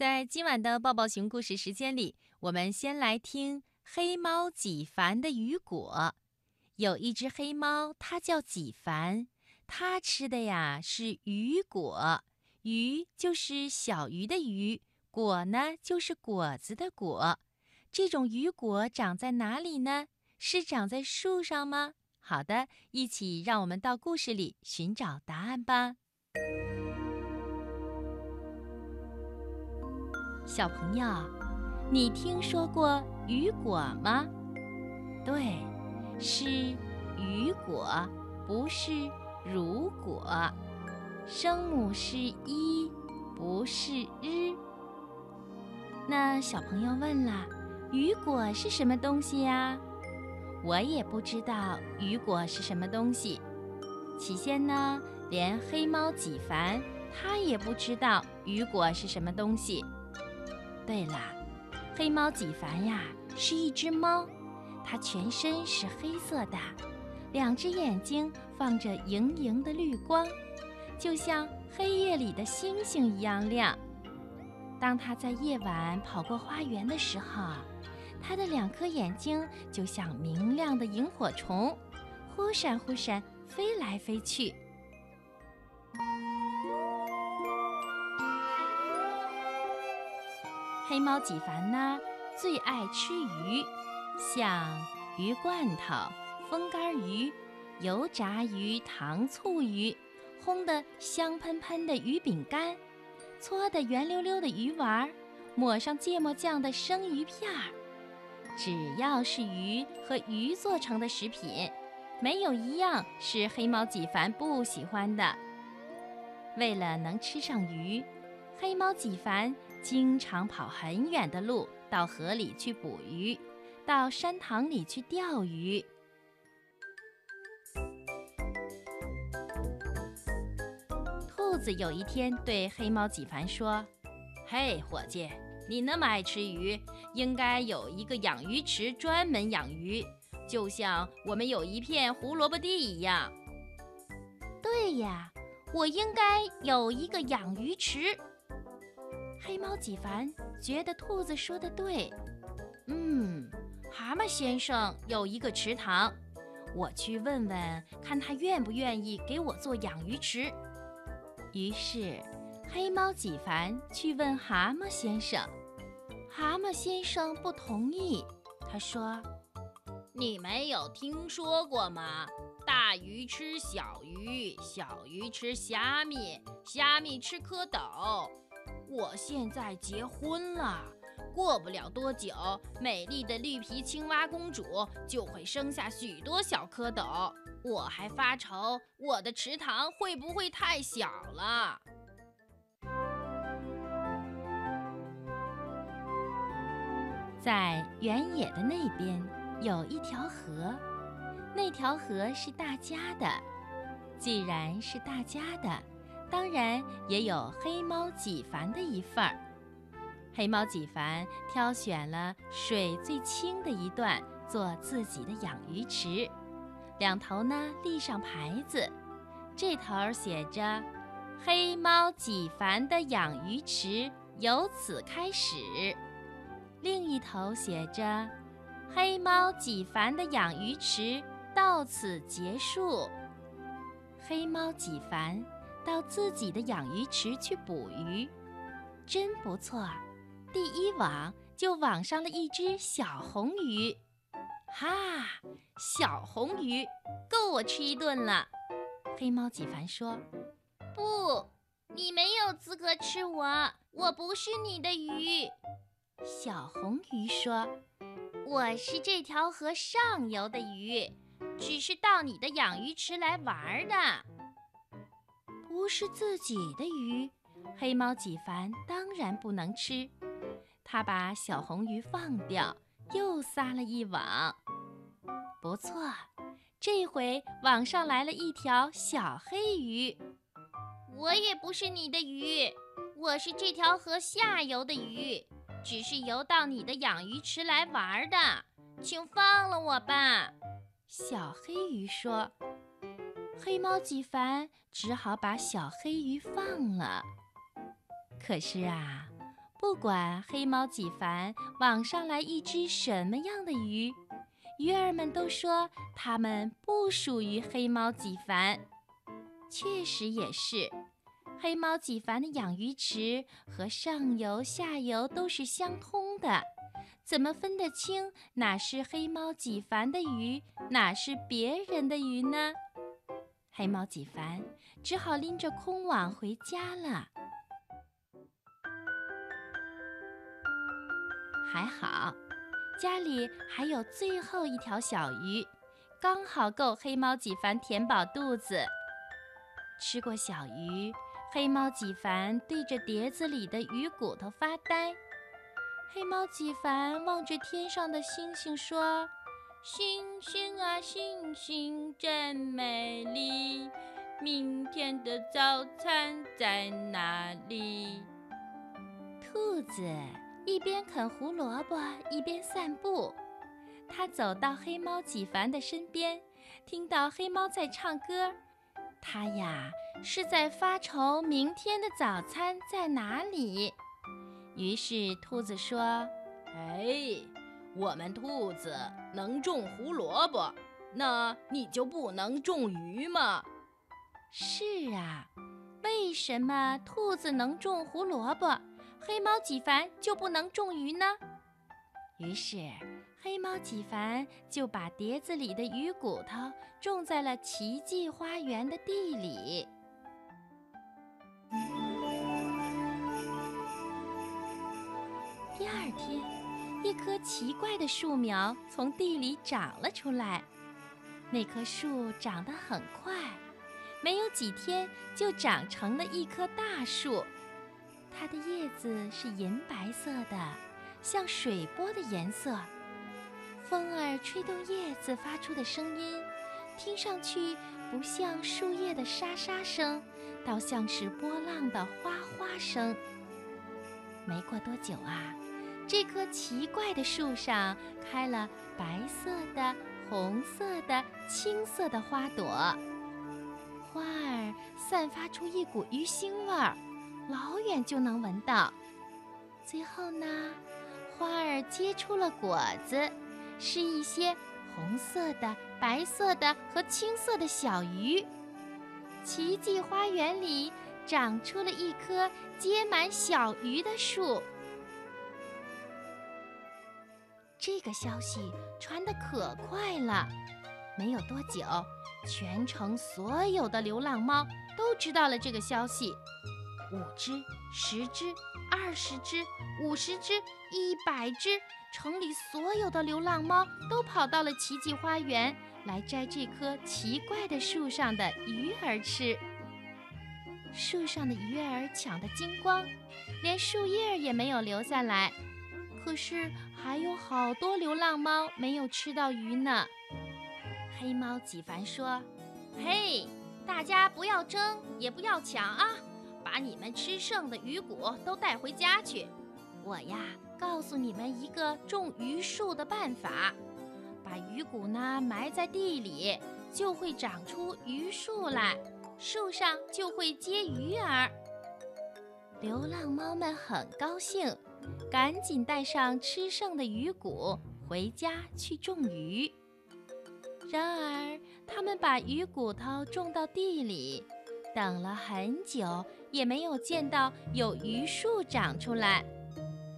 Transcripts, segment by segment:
在今晚的抱抱熊故事时间里，我们先来听黑猫几凡的雨果。有一只黑猫，它叫几凡，它吃的呀是雨果。鱼就是小鱼的鱼，果呢就是果子的果。这种雨果长在哪里呢？是长在树上吗？好的，一起让我们到故事里寻找答案吧。小朋友，你听说过雨果吗？对，是雨果，不是如果。声母是一，不是日。那小朋友问了，雨果是什么东西呀？我也不知道雨果是什么东西。起先呢，连黑猫几凡他也不知道雨果是什么东西。对了，黑猫几凡呀，是一只猫，它全身是黑色的，两只眼睛放着莹莹的绿光，就像黑夜里的星星一样亮。当它在夜晚跑过花园的时候，它的两颗眼睛就像明亮的萤火虫，忽闪忽闪飞来飞去。黑猫几凡呢，最爱吃鱼，像鱼罐头、风干鱼、油炸鱼、糖醋鱼、烘得香喷喷的鱼饼干、搓得圆溜溜的鱼丸、抹上芥末酱的生鱼片儿。只要是鱼和鱼做成的食品，没有一样是黑猫几凡不喜欢的。为了能吃上鱼，黑猫几凡。经常跑很远的路到河里去捕鱼，到山塘里去钓鱼。兔子有一天对黑猫几凡说：“嘿，伙计，你那么爱吃鱼，应该有一个养鱼池专门养鱼，就像我们有一片胡萝卜地一样。”“对呀，我应该有一个养鱼池。”黑猫几凡觉得兔子说的对，嗯，蛤蟆先生有一个池塘，我去问问看他愿不愿意给我做养鱼池。于是，黑猫几凡去问蛤蟆先生，蛤蟆先生不同意，他说：“你没有听说过吗？大鱼吃小鱼，小鱼吃虾米，虾米吃蝌蚪。”我现在结婚了，过不了多久，美丽的绿皮青蛙公主就会生下许多小蝌蚪。我还发愁我的池塘会不会太小了。在原野的那边有一条河，那条河是大家的。既然是大家的。当然也有黑猫几凡的一份儿。黑猫几凡挑选了水最清的一段做自己的养鱼池，两头呢立上牌子，这头写着“黑猫几凡的养鱼池由此开始”，另一头写着“黑猫几凡的养鱼池到此结束”。黑猫几凡。到自己的养鱼池去捕鱼，真不错。第一网就网上了一只小红鱼，哈，小红鱼够我吃一顿了。黑猫几凡说：“不，你没有资格吃我，我不是你的鱼。”小红鱼说：“我是这条河上游的鱼，只是到你的养鱼池来玩的。”不是自己的鱼，黑猫几凡当然不能吃。他把小红鱼放掉，又撒了一网。不错，这回网上来了一条小黑鱼。我也不是你的鱼，我是这条河下游的鱼，只是游到你的养鱼池来玩的，请放了我吧。小黑鱼说。黑猫几凡只好把小黑鱼放了。可是啊，不管黑猫几凡网上来一只什么样的鱼，鱼儿们都说它们不属于黑猫几凡。确实也是，黑猫几凡的养鱼池和上游、下游都是相通的，怎么分得清哪是黑猫几凡的鱼，哪是别人的鱼呢？黑猫几凡只好拎着空网回家了。还好，家里还有最后一条小鱼，刚好够黑猫几凡填饱肚子。吃过小鱼，黑猫几凡对着碟子里的鱼骨头发呆。黑猫几凡望着天上的星星说：“星星啊星星真美丽，明天的早餐在哪里？”兔子。一边啃胡萝卜，一边散步。它走到黑猫几凡的身边，听到黑猫在唱歌。它呀是在发愁明天的早餐在哪里。于是兔子说：“哎，我们兔子能种胡萝卜，那你就不能种鱼吗？”是啊，为什么兔子能种胡萝卜？黑猫几凡就不能种鱼呢？于是，黑猫几凡就把碟子里的鱼骨头种在了奇迹花园的地里。第二天，一棵奇怪的树苗从地里长了出来。那棵树长得很快，没有几天就长成了一棵大树。它的叶子是银白色的，像水波的颜色。风儿吹动叶子发出的声音，听上去不像树叶的沙沙声，倒像是波浪的哗哗声。没过多久啊，这棵奇怪的树上开了白色的、红色的、青色的花朵，花儿散发出一股鱼腥味儿。老远就能闻到。最后呢，花儿结出了果子，是一些红色的、白色的和青色的小鱼。奇迹花园里长出了一棵结满小鱼的树。这个消息传得可快了，没有多久，全城所有的流浪猫都知道了这个消息。五只、十只、二十只、五十只、一百只，城里所有的流浪猫都跑到了奇迹花园来摘这棵奇怪的树上的鱼儿吃。树上的鱼儿抢得精光，连树叶也没有留下来。可是还有好多流浪猫没有吃到鱼呢。黑猫几凡说：“嘿，大家不要争，也不要抢啊！”把你们吃剩的鱼骨都带回家去。我呀，告诉你们一个种鱼树的办法：把鱼骨呢埋在地里，就会长出鱼树来，树上就会结鱼儿。流浪猫们很高兴，赶紧带上吃剩的鱼骨回家去种鱼。然而，他们把鱼骨头种到地里。等了很久，也没有见到有榆树长出来。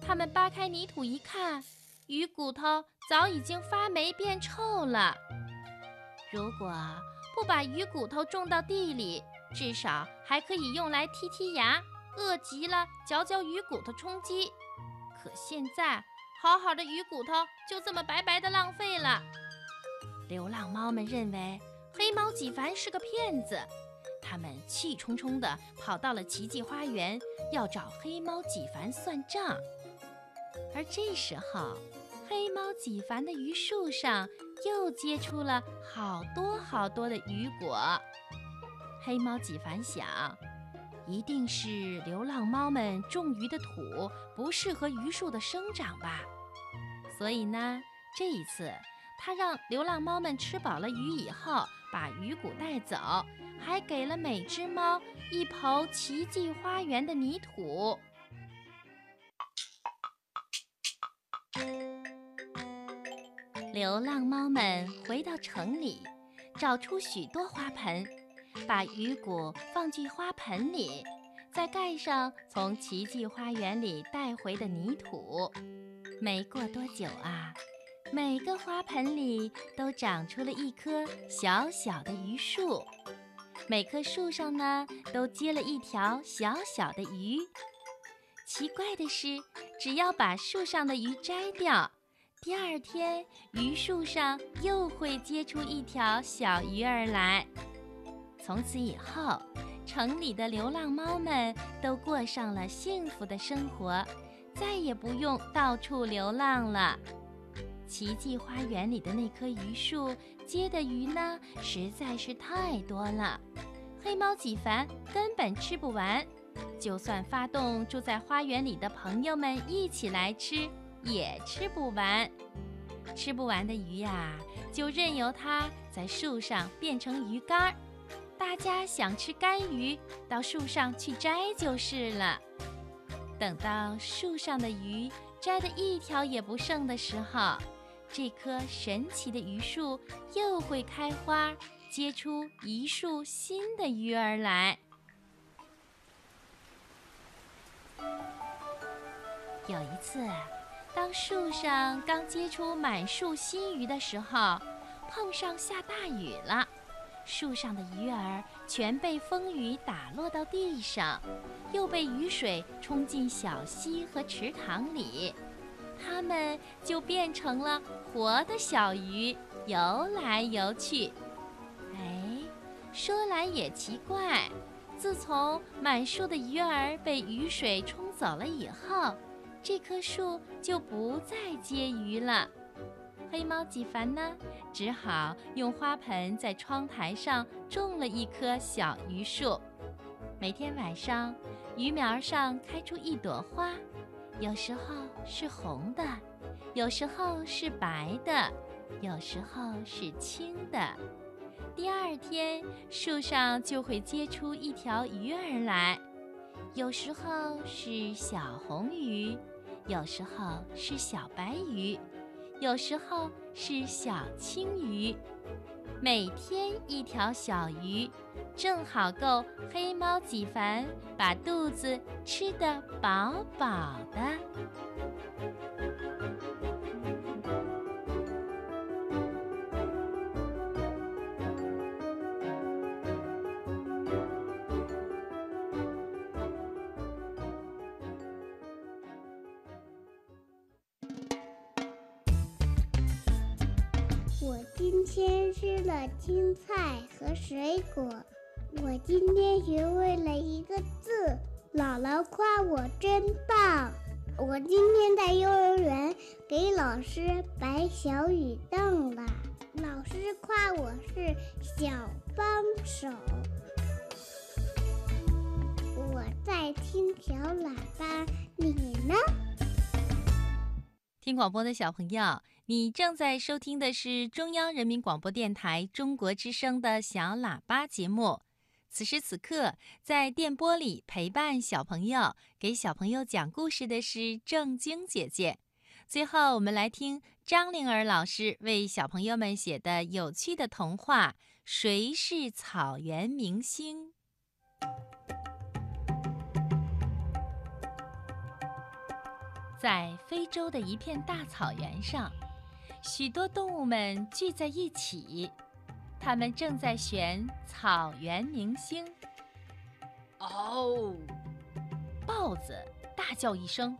他们扒开泥土一看，鱼骨头早已经发霉变臭了。如果不把鱼骨头种到地里，至少还可以用来剔剔牙，饿极了嚼嚼鱼骨头充饥。可现在，好好的鱼骨头就这么白白的浪费了。流浪猫们认为黑猫几凡是个骗子。他们气冲冲地跑到了奇迹花园，要找黑猫几凡算账。而这时候，黑猫几凡的榆树上又结出了好多好多的雨果。黑猫几凡想，一定是流浪猫们种鱼的土不适合榆树的生长吧，所以呢，这一次，他让流浪猫们吃饱了鱼以后，把鱼骨带走，还给了每只猫一捧奇迹花园的泥土。流浪猫们回到城里，找出许多花盆。把鱼骨放进花盆里，再盖上从奇迹花园里带回的泥土。没过多久啊，每个花盆里都长出了一棵小小的榆树，每棵树上呢都结了一条小小的鱼。奇怪的是，只要把树上的鱼摘掉。第二天，榆树上又会结出一条小鱼儿来。从此以后，城里的流浪猫们都过上了幸福的生活，再也不用到处流浪了。奇迹花园里的那棵榆树结的鱼呢，实在是太多了，黑猫几凡根本吃不完，就算发动住在花园里的朋友们一起来吃。也吃不完，吃不完的鱼呀，就任由它在树上变成鱼干儿。大家想吃干鱼，到树上去摘就是了。等到树上的鱼摘的一条也不剩的时候，这棵神奇的榆树又会开花，结出一树新的鱼儿来。有一次。当树上刚结出满树新鱼的时候，碰上下大雨了，树上的鱼儿全被风雨打落到地上，又被雨水冲进小溪和池塘里，它们就变成了活的小鱼，游来游去。哎，说来也奇怪，自从满树的鱼儿被雨水冲走了以后。这棵树就不再结鱼了。黑猫几烦呢，只好用花盆在窗台上种了一棵小榆树。每天晚上，鱼苗上开出一朵花，有时候是红的，有时候是白的，有时候是青的。第二天，树上就会结出一条鱼儿来，有时候是小红鱼。有时候是小白鱼，有时候是小青鱼，每天一条小鱼，正好够黑猫几凡把肚子吃得饱饱的。青菜和水果，我今天学会了一个字，姥姥夸我真棒。我今天在幼儿园给老师摆小雨凳了，老师夸我是小帮手。我在听小喇叭，你呢？听广播的小朋友。你正在收听的是中央人民广播电台中国之声的小喇叭节目。此时此刻，在电波里陪伴小朋友、给小朋友讲故事的是正晶姐姐。最后，我们来听张灵儿老师为小朋友们写的有趣的童话《谁是草原明星》。在非洲的一片大草原上。许多动物们聚在一起，他们正在选草原明星。哦，豹子大叫一声，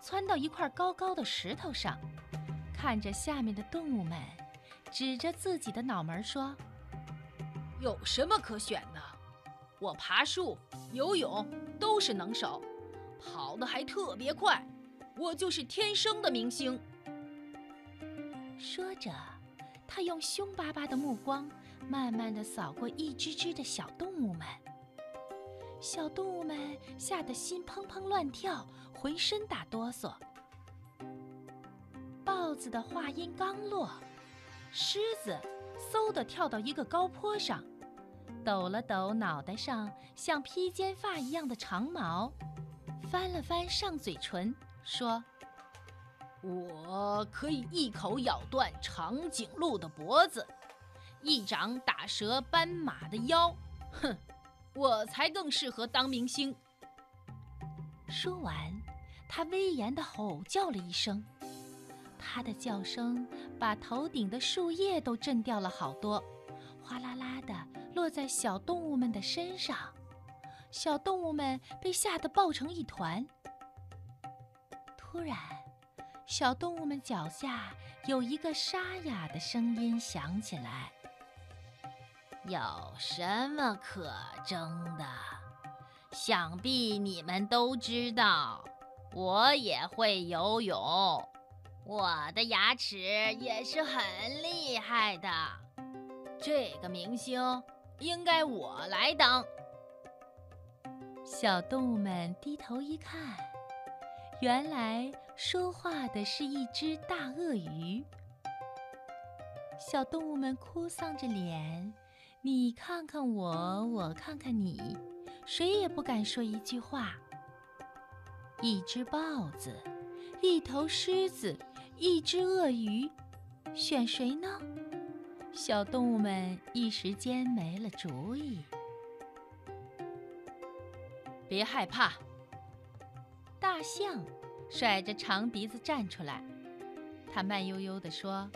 窜到一块高高的石头上，看着下面的动物们，指着自己的脑门说：“有什么可选的？我爬树、游泳都是能手，跑得还特别快，我就是天生的明星。”说着，他用凶巴巴的目光慢慢地扫过一只只的小动物们。小动物们吓得心砰砰乱跳，浑身打哆嗦。豹子的话音刚落，狮子嗖地跳到一个高坡上，抖了抖脑袋上像披肩发一样的长毛，翻了翻上嘴唇，说。我可以一口咬断长颈鹿的脖子，一掌打折斑马的腰。哼，我才更适合当明星。说完，他威严地吼叫了一声，他的叫声把头顶的树叶都震掉了好多，哗啦啦的落在小动物们的身上，小动物们被吓得抱成一团。突然，小动物们脚下有一个沙哑的声音响起来。有什么可争的？想必你们都知道，我也会游泳，我的牙齿也是很厉害的。这个明星应该我来当。小动物们低头一看，原来说话的是一只大鳄鱼。小动物们哭丧着脸。你看看我，我看看你，谁也不敢说一句话。一只豹子，一头狮子，一只鳄鱼，选谁呢？小动物们一时间没了主意。别害怕，大象甩着长鼻子站出来，他慢悠悠地说：“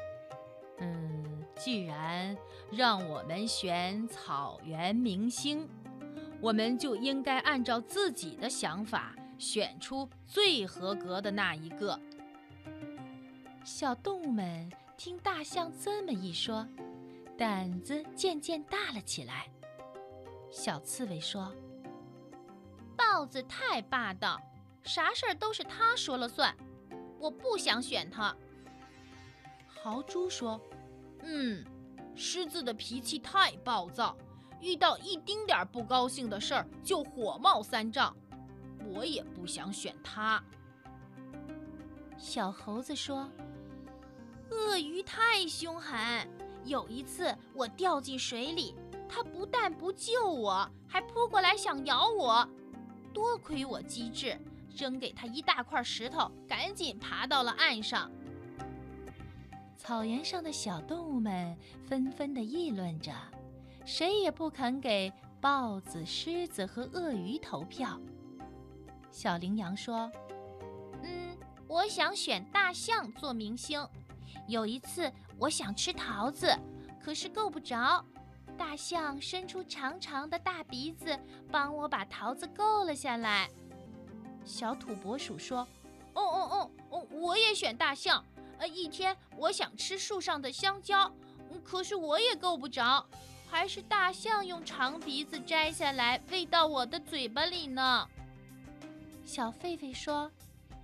嗯。”既然让我们选草原明星，我们就应该按照自己的想法选出最合格的那一个。小动物们听大象这么一说，胆子渐渐大了起来。小刺猬说：“豹子太霸道，啥事儿都是他说了算，我不想选他。”豪猪说。嗯，狮子的脾气太暴躁，遇到一丁点儿不高兴的事儿就火冒三丈。我也不想选他。小猴子说：“鳄鱼太凶狠，有一次我掉进水里，它不但不救我，还扑过来想咬我。多亏我机智，扔给他一大块石头，赶紧爬到了岸上。”草原上的小动物们纷纷地议论着，谁也不肯给豹子、狮子和鳄鱼投票。小羚羊说：“嗯，我想选大象做明星。有一次，我想吃桃子，可是够不着，大象伸出长长的大鼻子，帮我把桃子够了下来。”小土拨鼠说：“哦哦哦哦，我也选大象。”呃，一天我想吃树上的香蕉，可是我也够不着，还是大象用长鼻子摘下来喂到我的嘴巴里呢。小狒狒说：“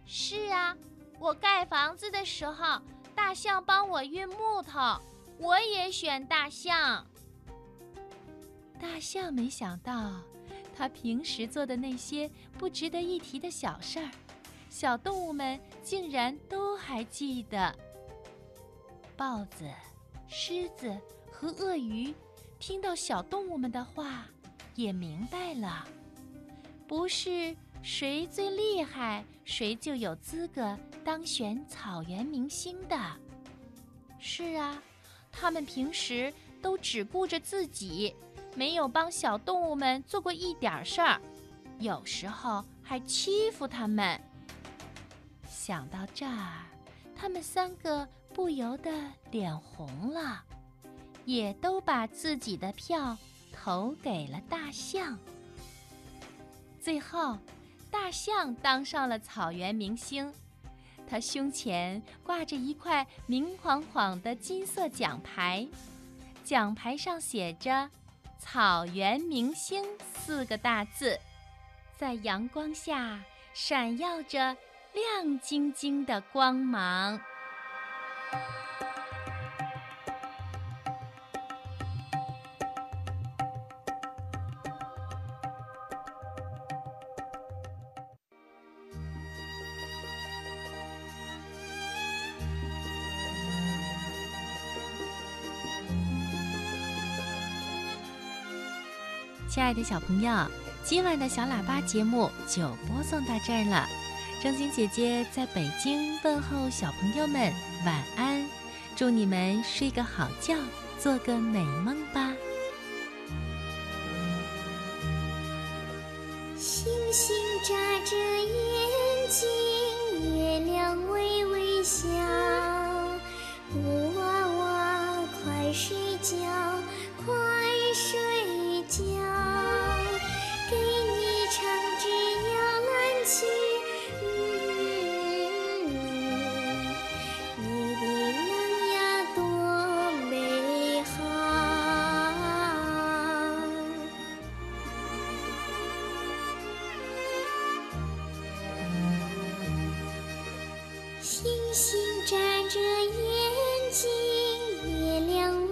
是啊，我盖房子的时候，大象帮我运木头，我也选大象。”大象没想到，他平时做的那些不值得一提的小事儿。小动物们竟然都还记得。豹子、狮子和鳄鱼听到小动物们的话，也明白了：不是谁最厉害，谁就有资格当选草原明星的。是啊，他们平时都只顾着自己，没有帮小动物们做过一点事儿，有时候还欺负他们。想到这儿，他们三个不由得脸红了，也都把自己的票投给了大象。最后，大象当上了草原明星，他胸前挂着一块明晃晃的金色奖牌，奖牌上写着“草原明星”四个大字，在阳光下闪耀着。亮晶晶的光芒。亲爱的小朋友，今晚的小喇叭节目就播送到这儿了。张晶姐姐在北京问候小朋友们晚安，祝你们睡个好觉，做个美梦吧。星星眨着眼睛，月亮微微笑。布娃娃，快睡觉，星星眨着眼睛，月亮。